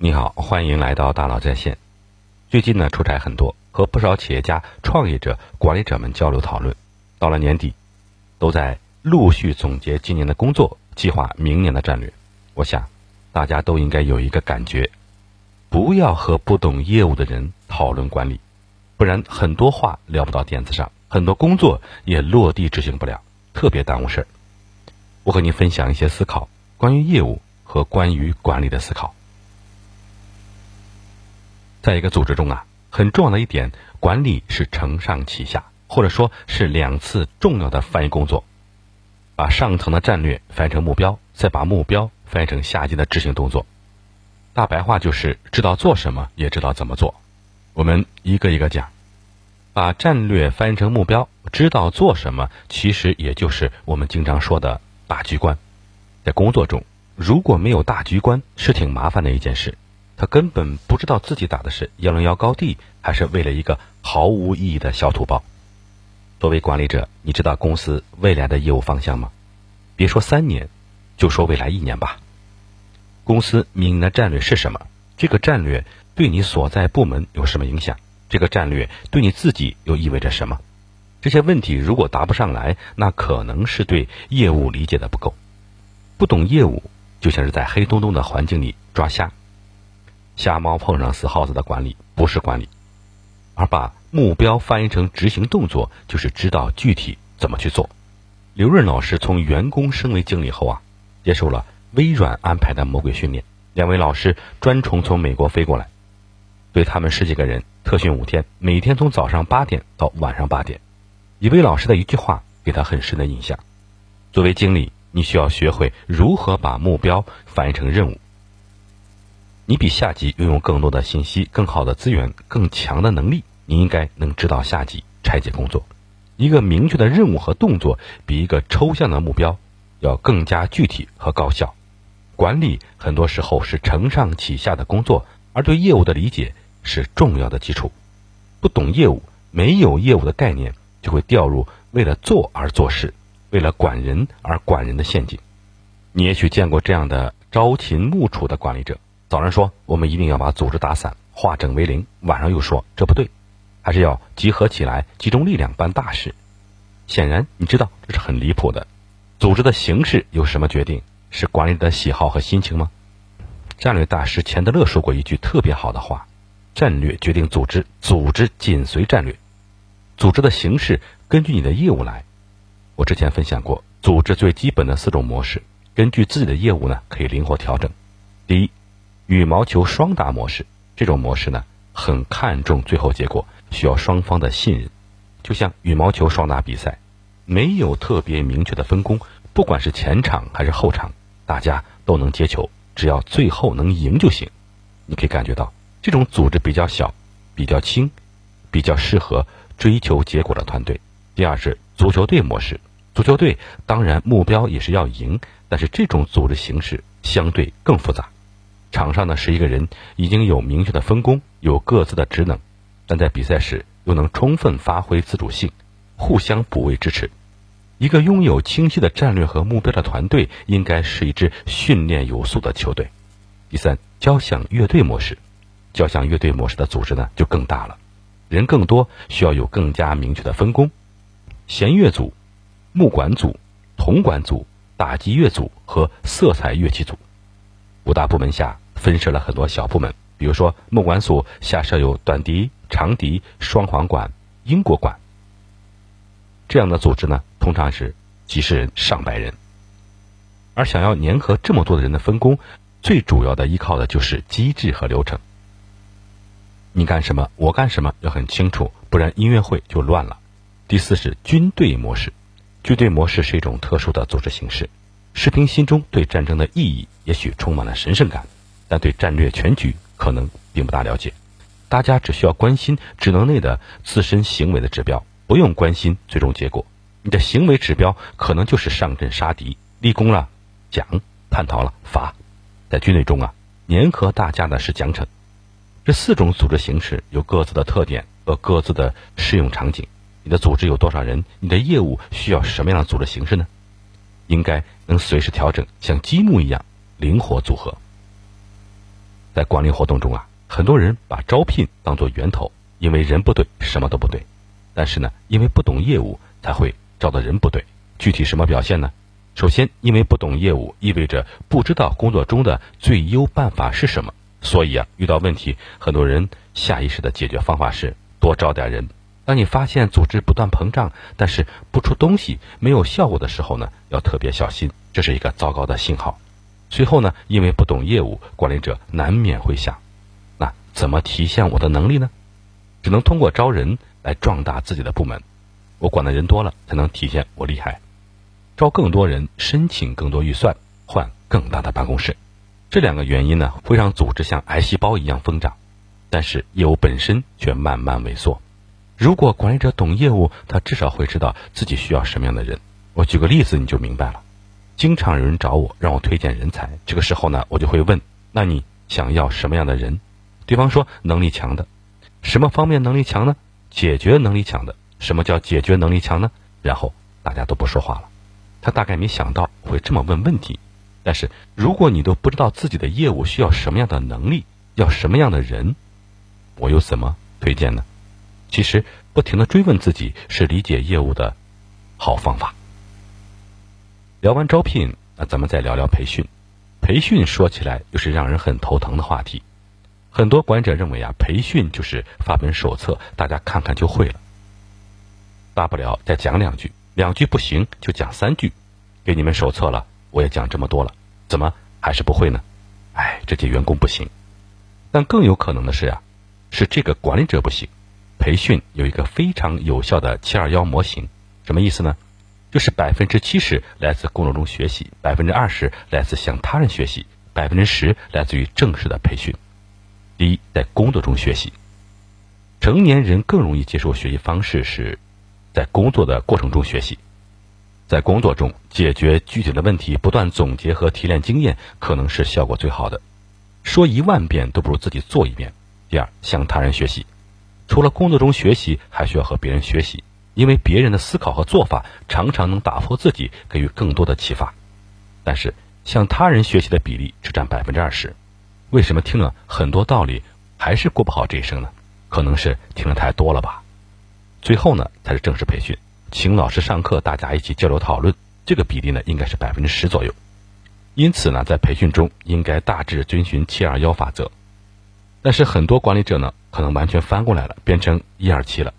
你好，欢迎来到大佬在线。最近呢，出差很多，和不少企业家、创业者、管理者们交流讨论。到了年底，都在陆续总结今年的工作，计划明年的战略。我想，大家都应该有一个感觉：不要和不懂业务的人讨论管理，不然很多话聊不到点子上，很多工作也落地执行不了，特别耽误事儿。我和你分享一些思考，关于业务和关于管理的思考。在一个组织中啊，很重要的一点，管理是承上启下，或者说是两次重要的翻译工作，把上层的战略翻译成目标，再把目标翻译成下级的执行动作。大白话就是知道做什么，也知道怎么做。我们一个一个讲，把战略翻译成目标，知道做什么，其实也就是我们经常说的大局观。在工作中，如果没有大局观，是挺麻烦的一件事。他根本不知道自己打的是幺零幺高地，还是为了一个毫无意义的小土包。作为管理者，你知道公司未来的业务方向吗？别说三年，就说未来一年吧。公司明年的战略是什么？这个战略对你所在部门有什么影响？这个战略对你自己又意味着什么？这些问题如果答不上来，那可能是对业务理解的不够。不懂业务，就像是在黑洞洞的环境里抓瞎。瞎猫碰上死耗子的管理不是管理，而把目标翻译成执行动作，就是知道具体怎么去做。刘润老师从员工升为经理后啊，接受了微软安排的魔鬼训练。两位老师专程从美国飞过来，对他们十几个人特训五天，每天从早上八点到晚上八点。一位老师的一句话给他很深的印象：作为经理，你需要学会如何把目标翻译成任务。你比下级拥有更多的信息、更好的资源、更强的能力，你应该能指导下级拆解工作。一个明确的任务和动作，比一个抽象的目标要更加具体和高效。管理很多时候是承上启下的工作，而对业务的理解是重要的基础。不懂业务，没有业务的概念，就会掉入为了做而做事、为了管人而管人的陷阱。你也许见过这样的朝秦暮楚的管理者。早上说我们一定要把组织打散，化整为零；晚上又说这不对，还是要集合起来，集中力量办大事。显然，你知道这是很离谱的。组织的形式由什么决定？是管理的喜好和心情吗？战略大师钱德勒说过一句特别好的话：“战略决定组织，组织紧随战略。组织的形式根据你的业务来。”我之前分享过，组织最基本的四种模式，根据自己的业务呢，可以灵活调整。第一。羽毛球双打模式，这种模式呢，很看重最后结果，需要双方的信任。就像羽毛球双打比赛，没有特别明确的分工，不管是前场还是后场，大家都能接球，只要最后能赢就行。你可以感觉到，这种组织比较小、比较轻，比较适合追求结果的团队。第二是足球队模式，足球队当然目标也是要赢，但是这种组织形式相对更复杂。场上呢十一个人已经有明确的分工，有各自的职能，但在比赛时又能充分发挥自主性，互相补位支持。一个拥有清晰的战略和目标的团队，应该是一支训练有素的球队。第三，交响乐队模式，交响乐队模式的组织呢就更大了，人更多，需要有更加明确的分工。弦乐组、木管组、铜管组、打击乐组和色彩乐器组。五大部门下分设了很多小部门，比如说木管组下设有短笛、长笛、双簧管、英国管。这样的组织呢，通常是几十人、上百人。而想要粘合这么多的人的分工，最主要的依靠的就是机制和流程。你干什么，我干什么，要很清楚，不然音乐会就乱了。第四是军队模式，军队模式是一种特殊的组织形式。士兵心中对战争的意义也许充满了神圣感，但对战略全局可能并不大了解。大家只需要关心职能内的自身行为的指标，不用关心最终结果。你的行为指标可能就是上阵杀敌、立功了奖、叛逃了罚。在军队中啊，粘合大家的是奖惩。这四种组织形式有各自的特点和各自的适用场景。你的组织有多少人？你的业务需要什么样的组织形式呢？应该能随时调整，像积木一样灵活组合。在管理活动中啊，很多人把招聘当作源头，因为人不对，什么都不对。但是呢，因为不懂业务，才会招的人不对。具体什么表现呢？首先，因为不懂业务，意味着不知道工作中的最优办法是什么。所以啊，遇到问题，很多人下意识的解决方法是多招点人。当你发现组织不断膨胀，但是不出东西、没有效果的时候呢，要特别小心，这是一个糟糕的信号。随后呢，因为不懂业务，管理者难免会想：那怎么体现我的能力呢？只能通过招人来壮大自己的部门。我管的人多了，才能体现我厉害。招更多人，申请更多预算，换更大的办公室。这两个原因呢，会让组织像癌细胞一样疯长，但是业务本身却慢慢萎缩。如果管理者懂业务，他至少会知道自己需要什么样的人。我举个例子，你就明白了。经常有人找我，让我推荐人才。这个时候呢，我就会问：那你想要什么样的人？对方说能力强的。什么方面能力强呢？解决能力强的。什么叫解决能力强呢？然后大家都不说话了。他大概没想到会这么问问题。但是，如果你都不知道自己的业务需要什么样的能力，要什么样的人，我又怎么推荐呢？其实，不停的追问自己是理解业务的好方法。聊完招聘，那咱们再聊聊培训。培训说起来又是让人很头疼的话题。很多管理者认为啊，培训就是发本手册，大家看看就会了。大不了再讲两句，两句不行就讲三句，给你们手册了，我也讲这么多了。怎么还是不会呢？哎，这届员工不行。但更有可能的是呀，是这个管理者不行。培训有一个非常有效的七二幺模型，什么意思呢？就是百分之七十来自工作中学习，百分之二十来自向他人学习，百分之十来自于正式的培训。第一，在工作中学习，成年人更容易接受学习方式是在工作的过程中学习。在工作中解决具体的问题，不断总结和提炼经验，可能是效果最好的。说一万遍都不如自己做一遍。第二，向他人学习，除了工作中学习，还需要和别人学习，因为别人的思考和做法常常能打破自己，给予更多的启发。但是，向他人学习的比例只占百分之二十。为什么听了很多道理还是过不好这一生呢？可能是听的太多了吧。最后呢，才是正式培训。请老师上课，大家一起交流讨论，这个比例呢应该是百分之十左右。因此呢，在培训中应该大致遵循七二幺法则。但是很多管理者呢，可能完全翻过来了，变成一二七了，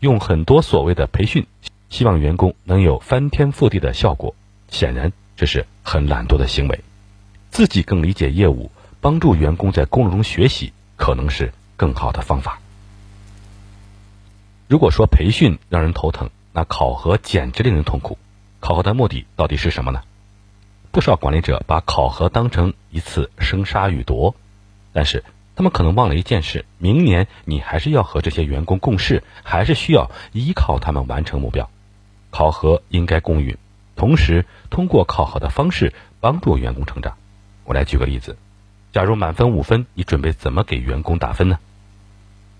用很多所谓的培训，希望员工能有翻天覆地的效果。显然这是很懒惰的行为。自己更理解业务，帮助员工在工作中学习，可能是更好的方法。如果说培训让人头疼，那考核简直令人痛苦，考核的目的到底是什么呢？不少管理者把考核当成一次生杀予夺，但是他们可能忘了一件事：明年你还是要和这些员工共事，还是需要依靠他们完成目标。考核应该公允，同时通过考核的方式帮助员工成长。我来举个例子：假如满分五分，你准备怎么给员工打分呢？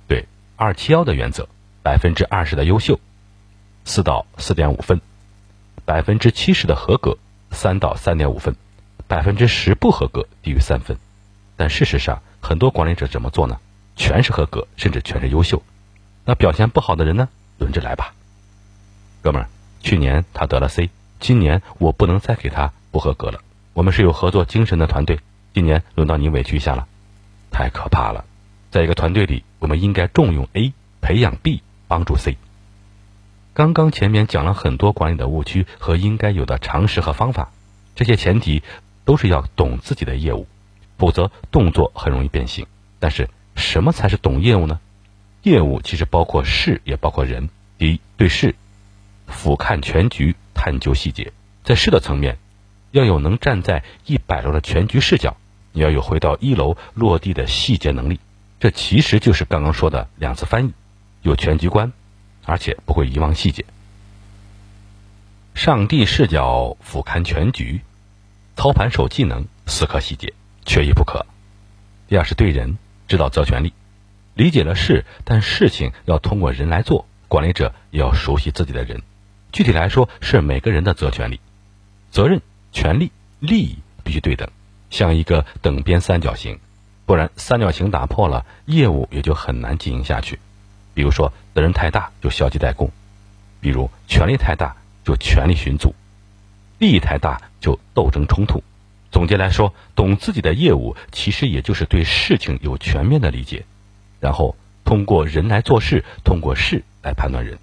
对，二七幺的原则，百分之二十的优秀。四到四点五分，百分之七十的合格，三到三点五分，百分之十不合格，低于三分。但事实上，很多管理者怎么做呢？全是合格，甚至全是优秀。那表现不好的人呢？轮着来吧，哥们儿。去年他得了 C，今年我不能再给他不合格了。我们是有合作精神的团队，今年轮到你委屈一下了，太可怕了。在一个团队里，我们应该重用 A，培养 B，帮助 C。刚刚前面讲了很多管理的误区和应该有的常识和方法，这些前提都是要懂自己的业务，否则动作很容易变形。但是什么才是懂业务呢？业务其实包括事，也包括人。第一，对事，俯瞰全局，探究细节。在事的层面，要有能站在一百楼的全局视角，你要有回到一楼落地的细节能力。这其实就是刚刚说的两次翻译，有全局观。而且不会遗忘细节。上帝视角俯瞰全局，操盘手技能死磕细节，缺一不可。第二是对人知道责权利，理解了事，但事情要通过人来做，管理者也要熟悉自己的人。具体来说，是每个人的责权利，责任、权利、利益必须对等，像一个等边三角形。不然三角形打破了，业务也就很难经营下去。比如说责任太大就消极怠工，比如权力太大就权力寻租，利益太大就斗争冲突。总结来说，懂自己的业务，其实也就是对事情有全面的理解，然后通过人来做事，通过事来判断人。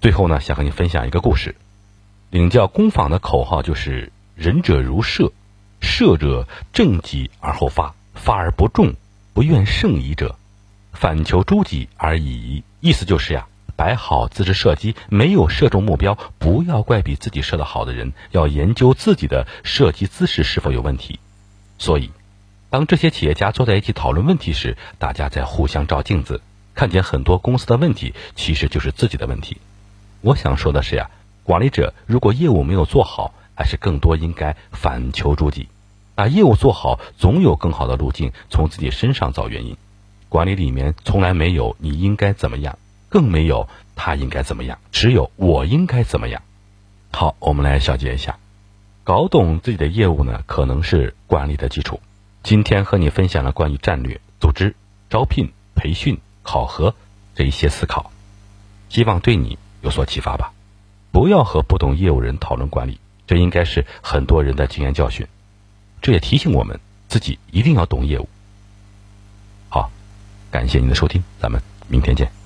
最后呢，想和你分享一个故事。领教工坊的口号就是“仁者如射，射者正己而后发，发而不中，不愿胜矣者，反求诸己而已。”意思就是呀，摆好自制射击，没有射中目标，不要怪比自己射得好的人，要研究自己的射击姿势是否有问题。所以，当这些企业家坐在一起讨论问题时，大家在互相照镜子，看见很多公司的问题，其实就是自己的问题。我想说的是呀。管理者如果业务没有做好，还是更多应该反求诸己，把业务做好，总有更好的路径，从自己身上找原因。管理里面从来没有你应该怎么样，更没有他应该怎么样，只有我应该怎么样。好，我们来小结一下，搞懂自己的业务呢，可能是管理的基础。今天和你分享了关于战略、组织、招聘、培训、考核这一些思考，希望对你有所启发吧。不要和不懂业务人讨论管理，这应该是很多人的经验教训。这也提醒我们自己一定要懂业务。好，感谢您的收听，咱们明天见。